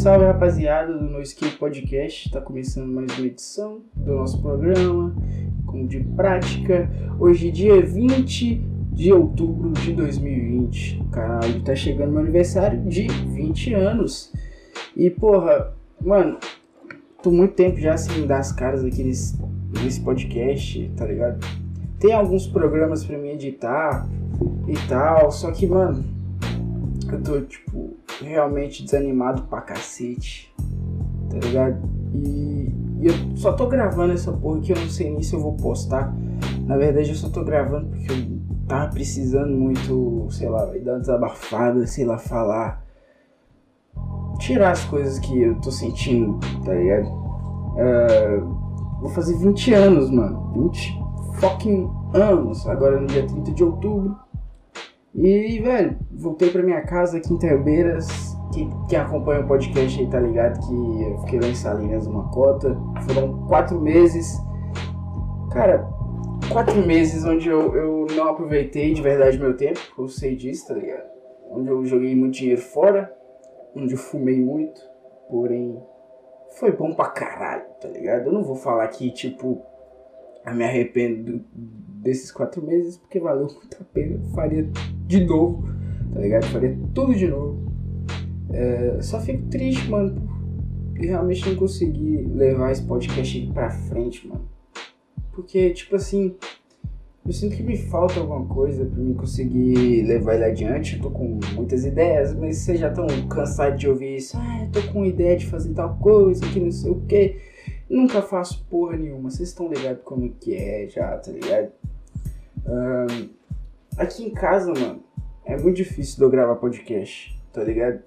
salve rapaziada do No Skill Podcast. Está começando mais uma edição do nosso programa, como de prática. Hoje, dia 20 de outubro de 2020. Caralho, tá chegando meu aniversário de 20 anos. E porra, mano, tô muito tempo já sem dar as caras aqui nesse, nesse podcast, tá ligado? Tem alguns programas pra mim editar e tal, só que, mano, eu tô, tipo, realmente desanimado pra cacete, tá ligado? E, e, eu só tô gravando essa porra que eu não sei nem se eu vou postar. Na verdade, eu só tô gravando porque eu tava precisando muito, sei lá, dar uma desabafada, sei lá, falar. Tirar as coisas que eu tô sentindo, tá ligado? Uh, vou fazer 20 anos, mano. 20 fucking anos, agora no dia 30 de outubro. E, velho, voltei pra minha casa aqui em Terbeiras. Quem, quem acompanha o podcast aí tá ligado que eu fiquei lá em Salinas uma cota. Foram quatro meses. Cara, quatro meses onde eu, eu não aproveitei de verdade meu tempo, eu sei disso, tá ligado? Onde eu joguei muito dinheiro fora, onde eu fumei muito, porém foi bom pra caralho, tá ligado? Eu não vou falar que, tipo, eu me arrependo desses quatro meses porque valeu muito a pena. Eu faria de novo, tá ligado? Eu faria tudo de novo. É, só fico triste, mano, por realmente não conseguir levar esse podcast pra frente, mano. Porque, tipo assim, eu sinto que me falta alguma coisa pra mim conseguir levar ele adiante. Eu tô com muitas ideias, mas vocês já estão cansados de ouvir isso. Ah, eu tô com ideia de fazer tal coisa, que não sei o que. Nunca faço porra nenhuma. Vocês estão ligados como que é já, tá ligado? Um, aqui em casa, mano, é muito difícil de eu gravar podcast, tá ligado?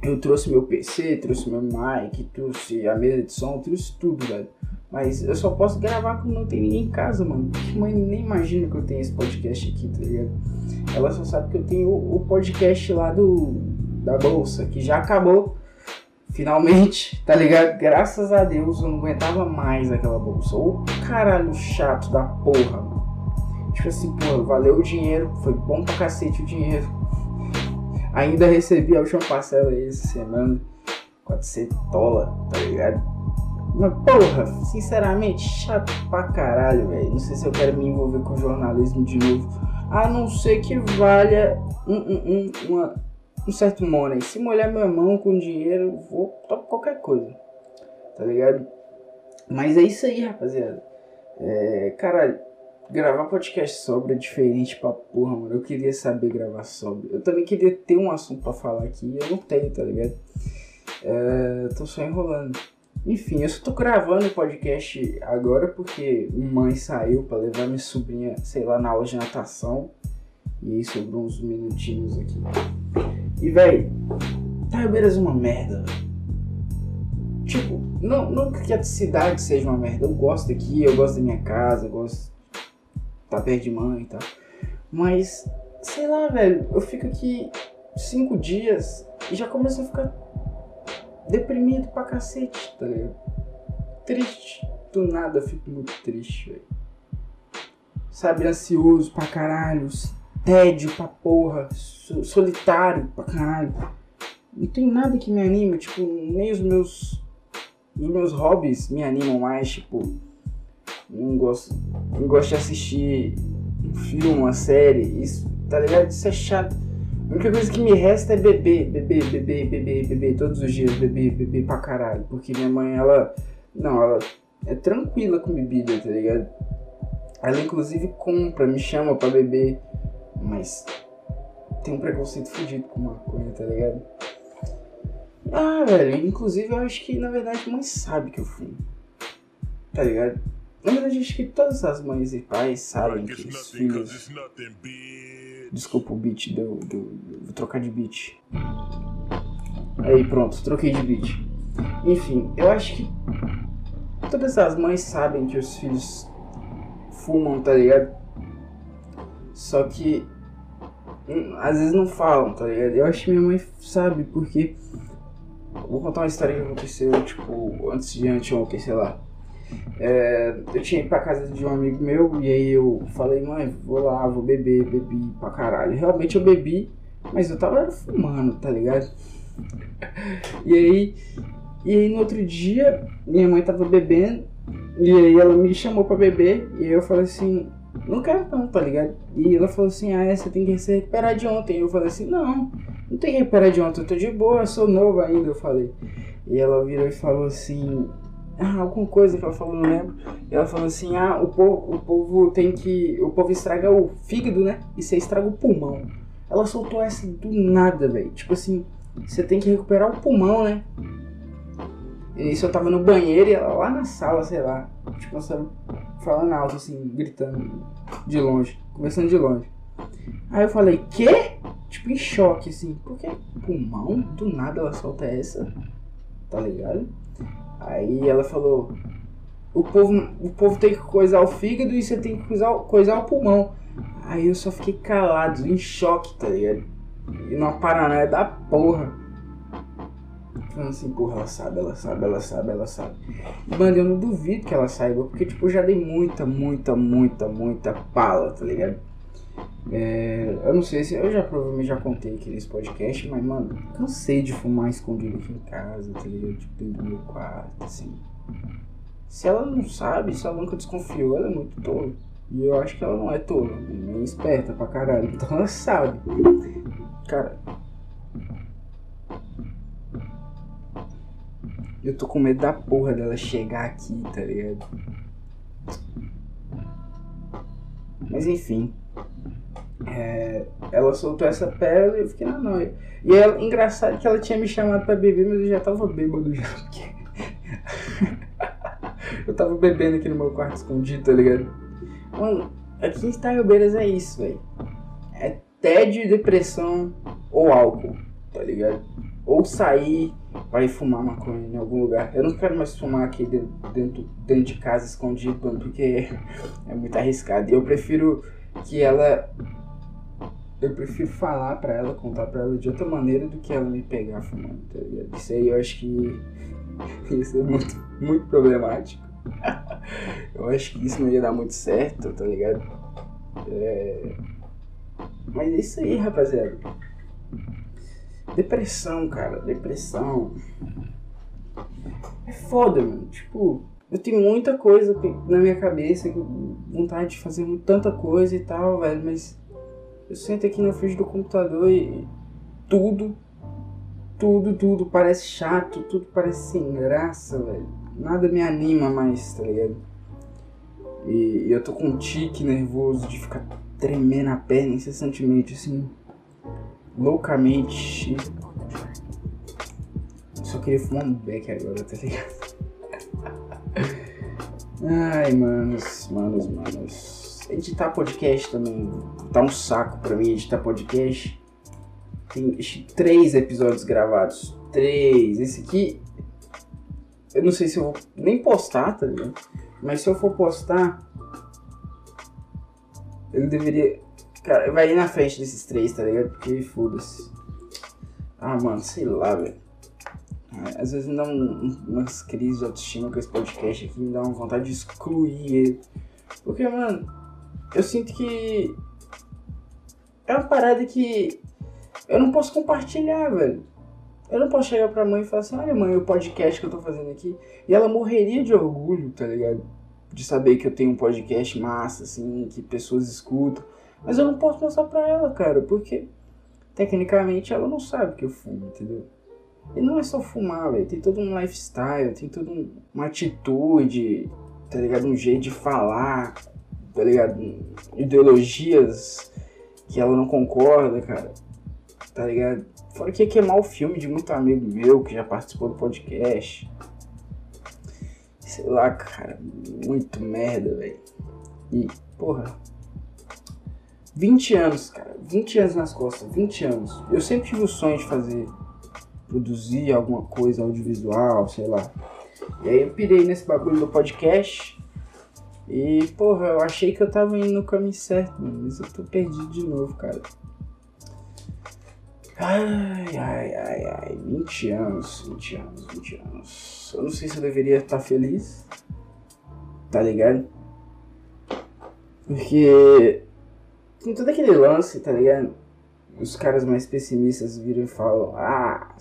Eu trouxe meu PC, trouxe meu mic, trouxe a mesa de som, trouxe tudo, velho. Mas eu só posso gravar quando não tem ninguém em casa, mano. Porque mãe nem imagina que eu tenho esse podcast aqui, tá ligado? Ela só sabe que eu tenho o podcast lá do da bolsa, que já acabou. Finalmente, tá ligado? Graças a Deus eu não aguentava mais aquela bolsa. Ô caralho chato da porra, mano. Tipo assim, pô, valeu o dinheiro, foi bom pra cacete o dinheiro. Ainda recebi a última parcela essa semana. 400 dólares, tá ligado? Mas porra, sinceramente, chato pra caralho, velho. Não sei se eu quero me envolver com jornalismo de novo. A não ser que valha um, um, um, uma um certo money. Se molhar minha mão com dinheiro, vou tocar qualquer coisa. Tá ligado? Mas é isso aí, rapaziada. É, caralho, gravar podcast sobre é diferente pra porra, mano. Eu queria saber gravar sobre. Eu também queria ter um assunto pra falar aqui. Eu não tenho, tá ligado? É, tô só enrolando. Enfim, eu só tô gravando o podcast agora porque mãe saiu pra levar minha sobrinha, sei lá, na aula de natação. E aí sobrou uns minutinhos aqui. E, velho, Taiobeiras é uma merda, Tipo, não, não que a cidade seja uma merda. Eu gosto daqui, eu gosto da minha casa, eu gosto estar perto de mãe e tal. Mas, sei lá, velho, eu fico aqui cinco dias e já começo a ficar deprimido pra cacete, tá ligado? Triste. Do nada eu fico muito triste, velho. Sabe, ansioso pra caralho, tédio pra porra, solitário pra caralho. Não tem nada que me anima, tipo, nem os meus. Os meus hobbies me animam mais, tipo. Não gosto. Não gosto de assistir um filme, uma série. Isso, tá ligado? Isso é chato. A única coisa que me resta é beber, beber, beber, beber, beber todos os dias, beber, beber pra caralho. Porque minha mãe, ela. Não, ela é tranquila com bebida, tá ligado? Ela inclusive compra, me chama pra beber. Mas tem um preconceito fudido com maconha, tá ligado? Ah, velho, inclusive eu acho que na verdade mãe sabe que eu fumo. Tá ligado? Na verdade acho que todas as mães e pais sabem que os filhos. Desculpa o beat, deu, deu, vou trocar de beat. Aí pronto, troquei de beat. Enfim, eu acho que todas as mães sabem que os filhos fumam, tá ligado? Só que às vezes não falam, tá ligado? Eu acho que minha mãe sabe, porque. Vou contar uma história que aconteceu, tipo, antes de anteontem, sei lá. É, eu tinha ido pra casa de um amigo meu e aí eu falei, mãe, vou lá, vou beber, bebi pra caralho. Realmente eu bebi, mas eu tava fumando, tá ligado? E aí, e aí no outro dia, minha mãe tava bebendo, e aí ela me chamou pra beber, e aí eu falei assim, não quero não, tá ligado? E ela falou assim, ah, você tem que se recuperar de ontem. Eu falei assim, não, não tem que recuperar de ontem, eu tô de boa, eu sou novo ainda, eu falei. E ela virou e falou assim, ah, alguma coisa que ela falou, não lembro. E ela falou assim, ah, o povo, o povo tem que. O povo estraga o fígado, né? E você estraga o pulmão. Ela soltou essa do nada, velho. Tipo assim, você tem que recuperar o pulmão, né? E isso eu tava no banheiro e ela lá na sala, sei lá. Tipo, ela falando alto, assim, gritando de longe, conversando de longe. Aí eu falei, quê? Tipo, em choque, assim. Porque pulmão? Do nada ela solta essa. Tá ligado? Aí ela falou, o povo, o povo tem que coisar o fígado e você tem que coisar, coisar o pulmão. Aí eu só fiquei calado, em choque, tá ligado? E numa paranoia da porra. Falando assim, porra, ela sabe, ela sabe, ela sabe, ela sabe. Mano, eu não duvido que ela saiba, porque, tipo, já dei muita, muita, muita, muita pala, tá ligado? É, eu não sei se. Eu já provavelmente já contei aqui nesse podcast, mas, mano, cansei de fumar escondido aqui em casa, tá ligado? Tipo, dentro do meu quarto, assim. Se ela não sabe, se ela nunca desconfiou, ela é muito tola. E eu acho que ela não é tola, nem esperta pra caralho. Então ela sabe. Cara, Eu tô com medo da porra dela chegar aqui, tá ligado? Mas enfim. É, ela soltou essa pérola e eu fiquei na noia. E é engraçado que ela tinha me chamado pra beber, mas eu já tava bêbado já. Porque... eu tava bebendo aqui no meu quarto escondido, tá ligado? Mano, aqui em Itaiobeiras é isso, velho. É tédio, depressão ou álcool, tá ligado? Ou sair ir fumar maconha em algum lugar. Eu não quero mais fumar aqui dentro, dentro de casa escondido, porque é muito arriscado. E eu prefiro que ela. Eu prefiro falar pra ela, contar pra ela de outra maneira do que ela me pegar fumando, tá ligado? Isso aí eu acho que ia ser muito, muito problemático. eu acho que isso não ia dar muito certo, tá ligado? É... Mas é isso aí, rapaziada. Depressão, cara, depressão. É foda, mano. Tipo, eu tenho muita coisa na minha cabeça, vontade de fazer tanta coisa e tal, velho, mas eu sento aqui na frente do computador e tudo, tudo, tudo parece chato, tudo parece sem graça, velho. Nada me anima mais, tá ligado? E eu tô com um tique nervoso de ficar tremendo a perna incessantemente, assim loucamente. Só queria fumar um beck agora, tá ligado? Ai, manos, manos, manos. Editar podcast também tá um saco pra mim editar podcast. Tem três episódios gravados. Três. Esse aqui. Eu não sei se eu vou nem postar, tá ligado? Mas se eu for postar. Ele deveria. Cara, vai ir na frente desses três, tá ligado? Porque foda-se. Ah, mano, sei lá, velho. Às vezes me dá um, umas crises de autoestima com esse podcast aqui, me dá uma vontade de excluir ele. Porque, mano, eu sinto que. É uma parada que eu não posso compartilhar, velho. Eu não posso chegar pra mãe e falar assim: olha, mãe, o podcast que eu tô fazendo aqui. E ela morreria de orgulho, tá ligado? De saber que eu tenho um podcast massa, assim, que pessoas escutam. Mas eu não posso mostrar pra ela, cara, porque tecnicamente ela não sabe que eu fumo, entendeu? E não é só fumar, velho. Tem todo um lifestyle, tem toda um, uma atitude, tá ligado? Um jeito de falar, tá ligado? Ideologias que ela não concorda, cara. Tá ligado? Fora que ia queimar o filme de muito amigo meu que já participou do podcast. Sei lá, cara. Muito merda, velho. E, porra, 20 anos, cara. 20 anos nas costas, 20 anos. Eu sempre tive o sonho de fazer, produzir alguma coisa audiovisual, sei lá. E aí eu pirei nesse bagulho do podcast. E, porra, eu achei que eu tava indo no caminho certo. Mas eu tô perdido de novo, cara. Ai, ai, ai, ai. 20 anos, 20 anos, 20 anos. Eu não sei se eu deveria estar feliz. Tá ligado? Porque tem todo aquele lance, tá ligado? Os caras mais pessimistas viram e falam: Ah,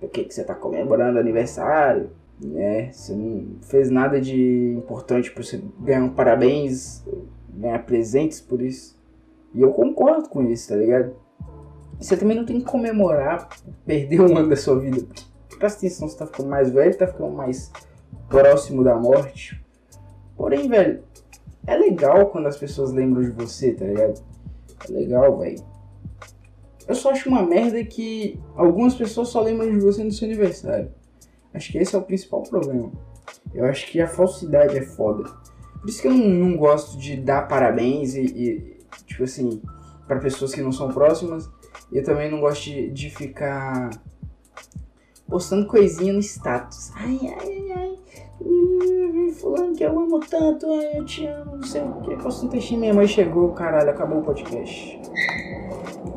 Por que, que você tá comemorando aniversário? Né? Você não fez nada de importante pra você ganhar um parabéns, ganhar presentes por isso. E eu concordo com isso, tá ligado? Você também não tem que comemorar perder um ano da sua vida. Presta atenção, você tá ficando mais velho, tá ficando mais próximo da morte. Porém, velho, é legal quando as pessoas lembram de você, tá ligado? Legal, velho. Eu só acho uma merda que algumas pessoas só lembram de você no seu aniversário. Acho que esse é o principal problema. Eu acho que a falsidade é foda. Por isso que eu não, não gosto de dar parabéns e, e tipo assim, para pessoas que não são próximas. Eu também não gosto de, de ficar postando coisinha no status. Ai, ai, ai, fulano que eu amo tanto, ai, eu te amo, não sei o que. Posso textinho, minha mãe chegou, caralho, acabou o podcast.